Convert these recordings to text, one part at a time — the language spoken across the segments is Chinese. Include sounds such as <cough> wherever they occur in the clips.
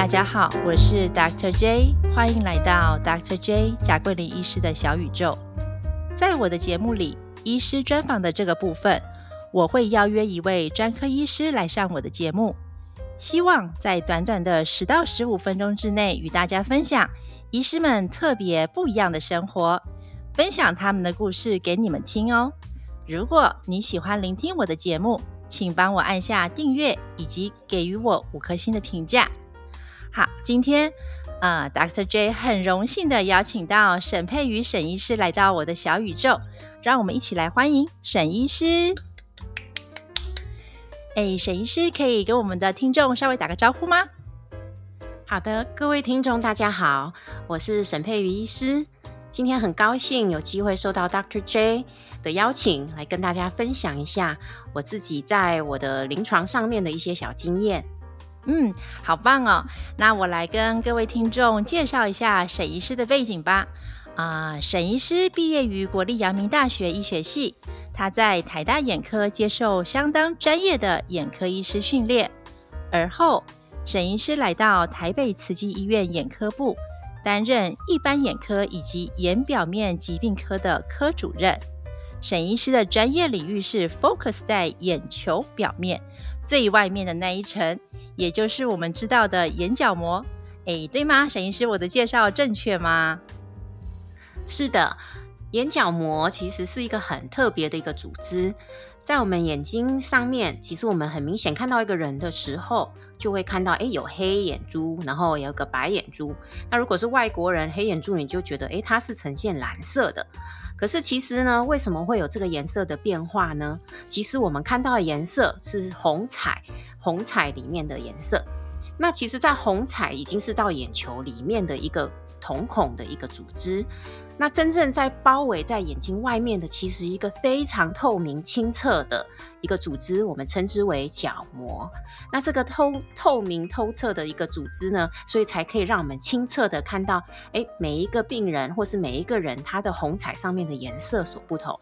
大家好，我是 Dr. J，欢迎来到 Dr. J 贾桂林医师的小宇宙。在我的节目里，医师专访的这个部分，我会邀约一位专科医师来上我的节目，希望在短短的十到十五分钟之内，与大家分享医师们特别不一样的生活，分享他们的故事给你们听哦。如果你喜欢聆听我的节目，请帮我按下订阅，以及给予我五颗星的评价。好，今天呃，Dr. J 很荣幸的邀请到沈佩瑜沈医师来到我的小宇宙，让我们一起来欢迎沈医师。哎，沈医师可以跟我们的听众稍微打个招呼吗？好的，各位听众大家好，我是沈佩瑜医师，今天很高兴有机会受到 Dr. J 的邀请，来跟大家分享一下我自己在我的临床上面的一些小经验。嗯，好棒哦！那我来跟各位听众介绍一下沈医师的背景吧。啊，沈医师毕业于国立阳明大学医学系，他在台大眼科接受相当专业的眼科医师训练。而后，沈医师来到台北慈济医院眼科部，担任一般眼科以及眼表面疾病科的科主任。沈医师的专业领域是 focus 在眼球表面最外面的那一层。也就是我们知道的眼角膜，哎，对吗？沈医师，我的介绍正确吗？是的，眼角膜其实是一个很特别的一个组织，在我们眼睛上面，其实我们很明显看到一个人的时候，就会看到，哎，有黑眼珠，然后有个白眼珠。那如果是外国人，黑眼珠你就觉得，哎，它是呈现蓝色的。可是其实呢，为什么会有这个颜色的变化呢？其实我们看到的颜色是红彩，红彩里面的颜色。那其实，在红彩已经是到眼球里面的一个瞳孔的一个组织。那真正在包围在眼睛外面的，其实一个非常透明清澈的一个组织，我们称之为角膜。那这个透透明透彻的一个组织呢，所以才可以让我们清澈的看到，哎，每一个病人或是每一个人他的红彩上面的颜色所不同。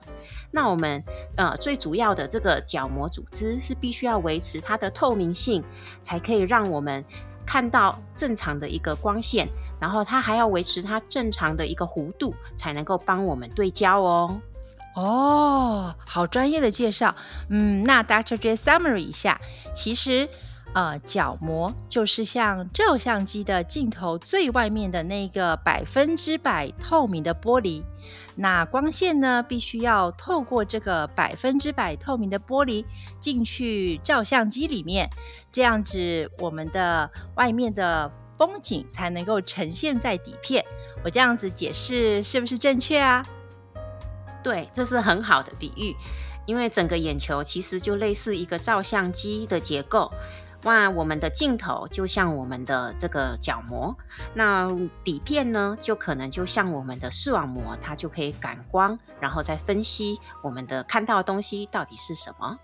那我们呃最主要的这个角膜组织是必须要维持它的透明性，才可以让我们。看到正常的一个光线，然后它还要维持它正常的一个弧度，才能够帮我们对焦哦。哦，好专业的介绍。嗯，那 Dr. J summary 一下，其实。呃，角膜就是像照相机的镜头最外面的那个百分之百透明的玻璃，那光线呢，必须要透过这个百分之百透明的玻璃进去照相机里面，这样子我们的外面的风景才能够呈现在底片。我这样子解释是不是正确啊？对，这是很好的比喻，因为整个眼球其实就类似一个照相机的结构。那我们的镜头就像我们的这个角膜，那底片呢，就可能就像我们的视网膜，它就可以感光，然后再分析我们的看到的东西到底是什么。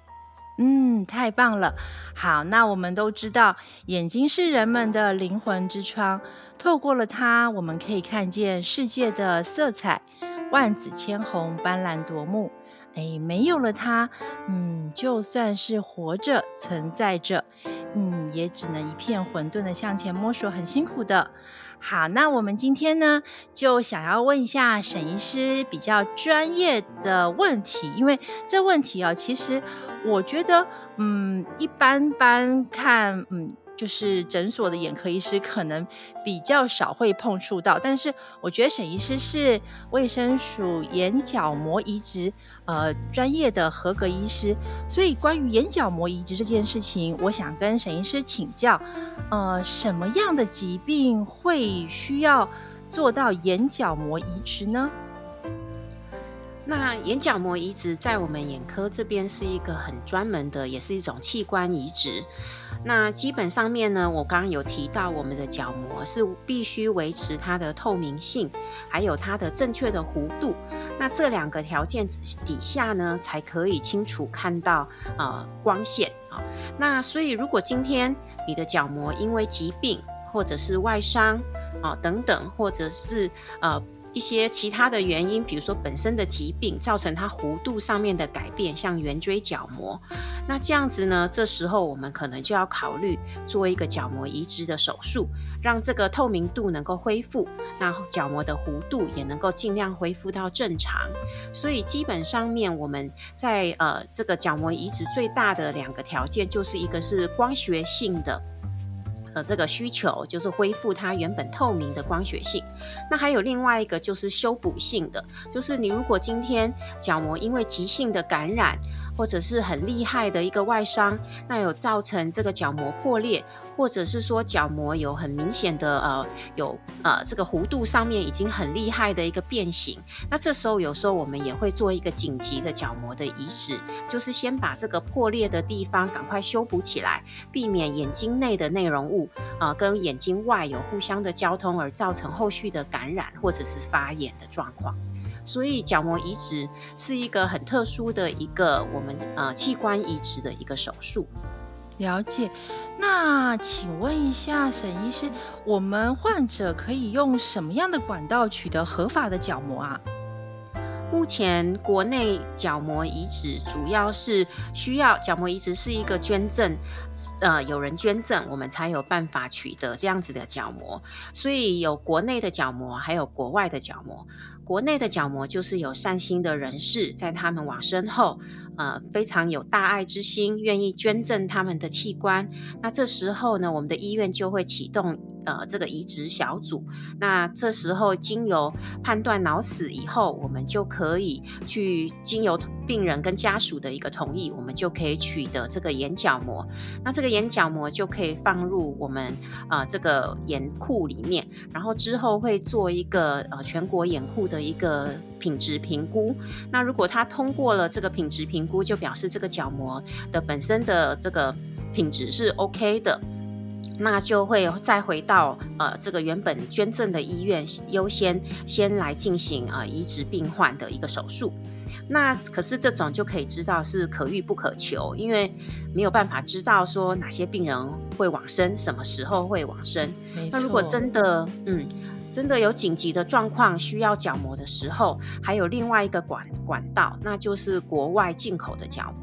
嗯，太棒了。好，那我们都知道，眼睛是人们的灵魂之窗，透过了它，我们可以看见世界的色彩，万紫千红，斑斓夺目。哎，没有了它，嗯，就算是活着存在着。嗯，也只能一片混沌的向前摸索，很辛苦的。好，那我们今天呢，就想要问一下沈医师比较专业的问题，因为这问题啊，其实我觉得，嗯，一般般看，嗯。就是诊所的眼科医师可能比较少会碰触到，但是我觉得沈医师是卫生署眼角膜移植呃专业的合格医师，所以关于眼角膜移植这件事情，我想跟沈医师请教，呃，什么样的疾病会需要做到眼角膜移植呢？那眼角膜移植在我们眼科这边是一个很专门的，也是一种器官移植。那基本上面呢，我刚刚有提到，我们的角膜是必须维持它的透明性，还有它的正确的弧度。那这两个条件底下呢，才可以清楚看到呃光线啊。那所以如果今天你的角膜因为疾病或者是外伤啊等等，或者是呃一些其他的原因，比如说本身的疾病造成它弧度上面的改变，像圆锥角膜，那这样子呢，这时候我们可能就要考虑做一个角膜移植的手术，让这个透明度能够恢复，那角膜的弧度也能够尽量恢复到正常。所以基本上面我们在呃这个角膜移植最大的两个条件，就是一个是光学性的。呃，这个需求就是恢复它原本透明的光学性。那还有另外一个就是修补性的，就是你如果今天角膜因为急性的感染，或者是很厉害的一个外伤，那有造成这个角膜破裂。或者是说角膜有很明显的呃有呃这个弧度上面已经很厉害的一个变形，那这时候有时候我们也会做一个紧急的角膜的移植，就是先把这个破裂的地方赶快修补起来，避免眼睛内的内容物啊跟眼睛外有互相的交通而造成后续的感染或者是发炎的状况。所以角膜移植是一个很特殊的一个我们呃器官移植的一个手术。了解，那请问一下沈医师，我们患者可以用什么样的管道取得合法的角膜啊？目前国内角膜移植主要是需要角膜移植是一个捐赠，呃，有人捐赠，我们才有办法取得这样子的角膜。所以有国内的角膜，还有国外的角膜。国内的角膜就是有善心的人士在他们往生后。呃，非常有大爱之心，愿意捐赠他们的器官。那这时候呢，我们的医院就会启动呃这个移植小组。那这时候经由判断脑死以后，我们就可以去经由病人跟家属的一个同意，我们就可以取得这个眼角膜。那这个眼角膜就可以放入我们啊这个眼库里面，然后之后会做一个呃全国眼库的一个品质评估。那如果他通过了这个品质评，估就表示这个角膜的本身的这个品质是 OK 的，那就会再回到呃这个原本捐赠的医院优先先来进行呃移植病患的一个手术。那可是这种就可以知道是可遇不可求，因为没有办法知道说哪些病人会往生，什么时候会往生。那如果真的嗯。真的有紧急的状况需要角膜的时候，还有另外一个管管道，那就是国外进口的角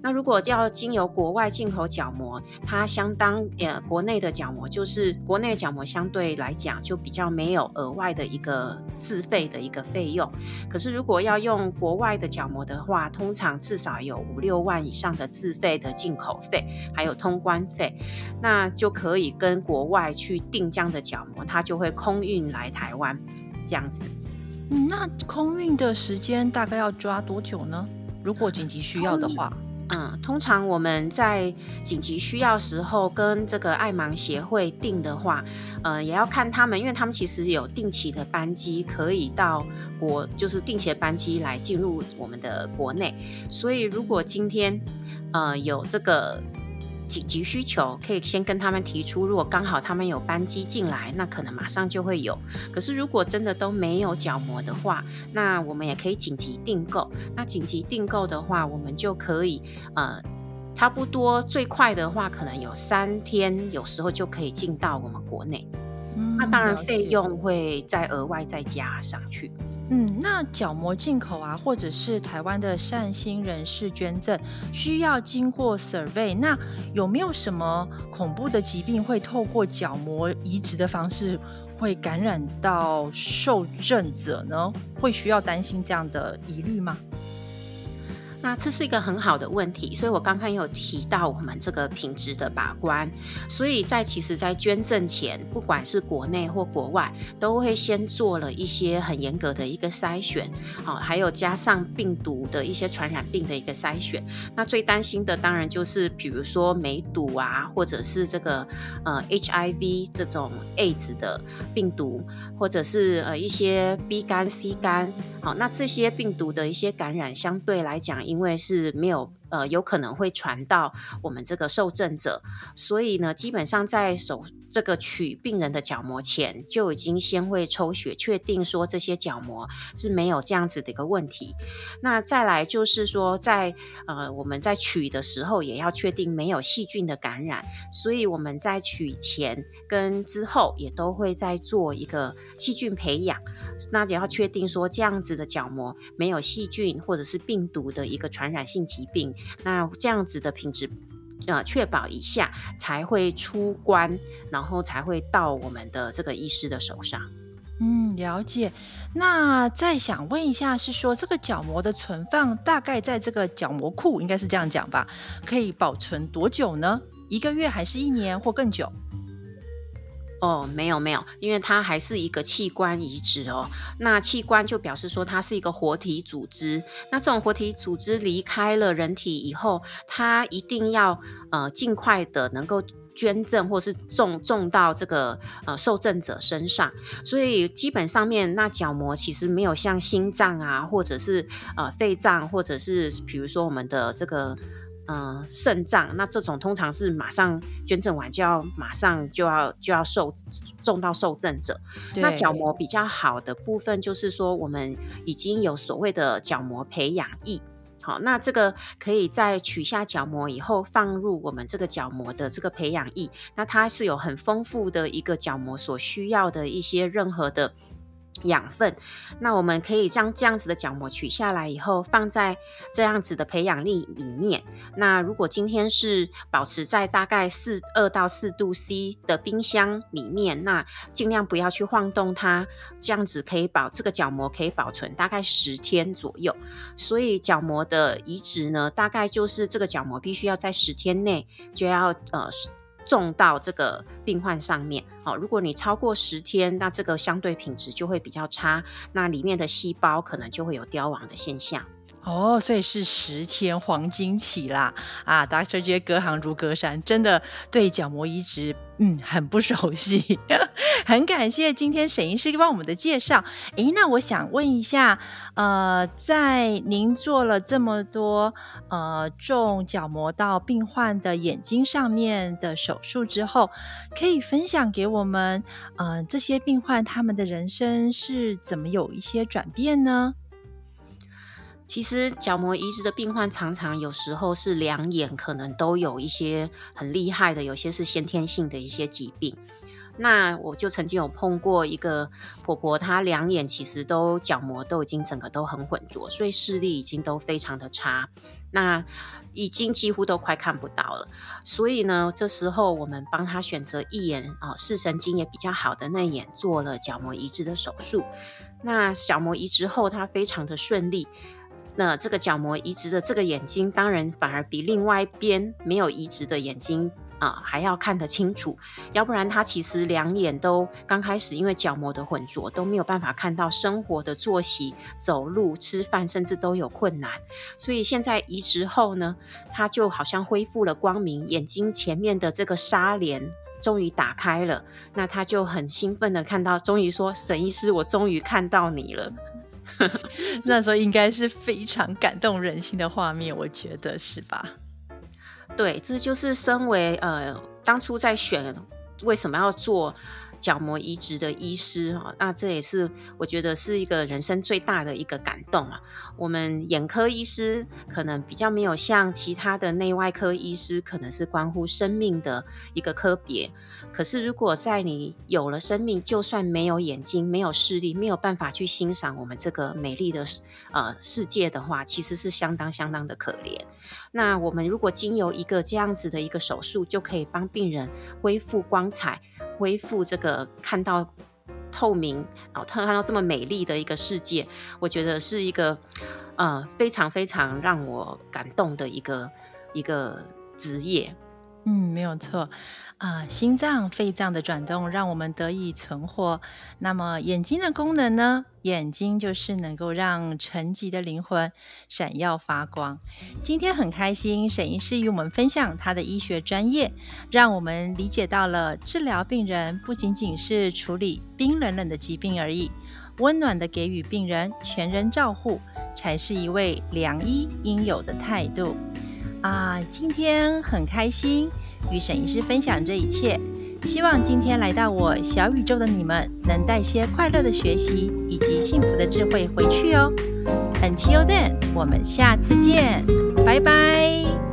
那如果要经由国外进口角膜，它相当呃国内的角膜，就是国内角膜相对来讲就比较没有额外的一个自费的一个费用。可是如果要用国外的角膜的话，通常至少有五六万以上的自费的进口费，还有通关费，那就可以跟国外去订这样的角膜，它就会空运。运来台湾这样子，嗯，那空运的时间大概要抓多久呢？如果紧急需要的话，嗯，通常我们在紧急需要时候跟这个爱盲协会订的话，呃，也要看他们，因为他们其实有定期的班机可以到国，就是定期的班机来进入我们的国内，所以如果今天呃有这个。紧急需求可以先跟他们提出，如果刚好他们有班机进来，那可能马上就会有。可是如果真的都没有角膜的话，那我们也可以紧急订购。那紧急订购的话，我们就可以呃，差不多最快的话，可能有三天，有时候就可以进到我们国内。那当然费用会再额外再加上去。嗯，那角膜进口啊，或者是台湾的善心人士捐赠，需要经过 survey。那有没有什么恐怖的疾病会透过角膜移植的方式会感染到受赠者呢？会需要担心这样的疑虑吗？那这是一个很好的问题，所以我刚刚有提到我们这个品质的把关，所以在其实，在捐赠前，不管是国内或国外，都会先做了一些很严格的一个筛选，好，还有加上病毒的一些传染病的一个筛选。那最担心的当然就是，比如说梅毒啊，或者是这个呃 HIV 这种 AIDS 的病毒，或者是呃一些 B 肝、C 肝，好，那这些病毒的一些感染，相对来讲。因为是没有呃，有可能会传到我们这个受赠者，所以呢，基本上在手这个取病人的角膜前，就已经先会抽血，确定说这些角膜是没有这样子的一个问题。那再来就是说，在呃我们在取的时候，也要确定没有细菌的感染。所以我们在取前跟之后，也都会在做一个细菌培养。那也要确定说这样子的角膜没有细菌或者是病毒的一个传染性疾病。那这样子的品质。呃，确保一下才会出关，然后才会到我们的这个医师的手上。嗯，了解。那再想问一下，是说这个角膜的存放大概在这个角膜库，应该是这样讲吧？可以保存多久呢？一个月还是一年或更久？哦，没有没有，因为它还是一个器官移植哦。那器官就表示说它是一个活体组织。那这种活体组织离开了人体以后，它一定要呃尽快的能够捐赠或是种种到这个呃受赠者身上。所以基本上面那角膜其实没有像心脏啊，或者是呃肺脏，或者是比如说我们的这个。嗯，肾脏那这种通常是马上捐赠完就要马上就要就要受送到受赠者。那角膜比较好的部分就是说，我们已经有所谓的角膜培养液。好，那这个可以在取下角膜以后放入我们这个角膜的这个培养液。那它是有很丰富的一个角膜所需要的一些任何的。养分，那我们可以将这样子的角膜取下来以后，放在这样子的培养粒里面。那如果今天是保持在大概四二到四度 C 的冰箱里面，那尽量不要去晃动它，这样子可以保这个角膜可以保存大概十天左右。所以角膜的移植呢，大概就是这个角膜必须要在十天内就要呃。种到这个病患上面，好，如果你超过十天，那这个相对品质就会比较差，那里面的细胞可能就会有凋亡的现象。哦，所以是十天黄金期啦！啊，Doctor J 隔行如隔山，真的对角膜移植，嗯，很不熟悉。<laughs> 很感谢今天沈医师帮我们的介绍。诶，那我想问一下，呃，在您做了这么多呃种角膜到病患的眼睛上面的手术之后，可以分享给我们，呃，这些病患他们的人生是怎么有一些转变呢？其实角膜移植的病患常常有时候是两眼可能都有一些很厉害的，有些是先天性的一些疾病。那我就曾经有碰过一个婆婆，她两眼其实都角膜都已经整个都很混浊，所以视力已经都非常的差，那已经几乎都快看不到了。所以呢，这时候我们帮她选择一眼啊视神经也比较好的那眼做了角膜移植的手术。那角膜移植后，她非常的顺利。那这个角膜移植的这个眼睛，当然反而比另外一边没有移植的眼睛啊还要看得清楚。要不然他其实两眼都刚开始因为角膜的混浊都没有办法看到生活的作息、走路、吃饭，甚至都有困难。所以现在移植后呢，他就好像恢复了光明，眼睛前面的这个纱帘终于打开了。那他就很兴奋的看到，终于说：“沈医师，我终于看到你了。” <laughs> 那时候应该是非常感动人心的画面，我觉得是吧？对，这就是身为呃当初在选为什么要做角膜移植的医师哈，那这也是我觉得是一个人生最大的一个感动啊。我们眼科医师可能比较没有像其他的内外科医师，可能是关乎生命的一个科别。可是，如果在你有了生命，就算没有眼睛、没有视力、没有办法去欣赏我们这个美丽的呃世界的话，其实是相当相当的可怜。那我们如果经由一个这样子的一个手术，就可以帮病人恢复光彩，恢复这个看到透明，然后看到这么美丽的一个世界，我觉得是一个呃非常非常让我感动的一个一个职业。嗯，没有错，啊，心脏、肺脏的转动让我们得以存活。那么眼睛的功能呢？眼睛就是能够让沉寂的灵魂闪耀发光。今天很开心，沈医师与我们分享他的医学专业，让我们理解到了治疗病人不仅仅是处理冰冷冷的疾病而已，温暖的给予病人全人照护，才是一位良医应有的态度。啊，今天很开心与沈医师分享这一切，希望今天来到我小宇宙的你们，能带些快乐的学习以及幸福的智慧回去哦。Until then，我们下次见，拜拜。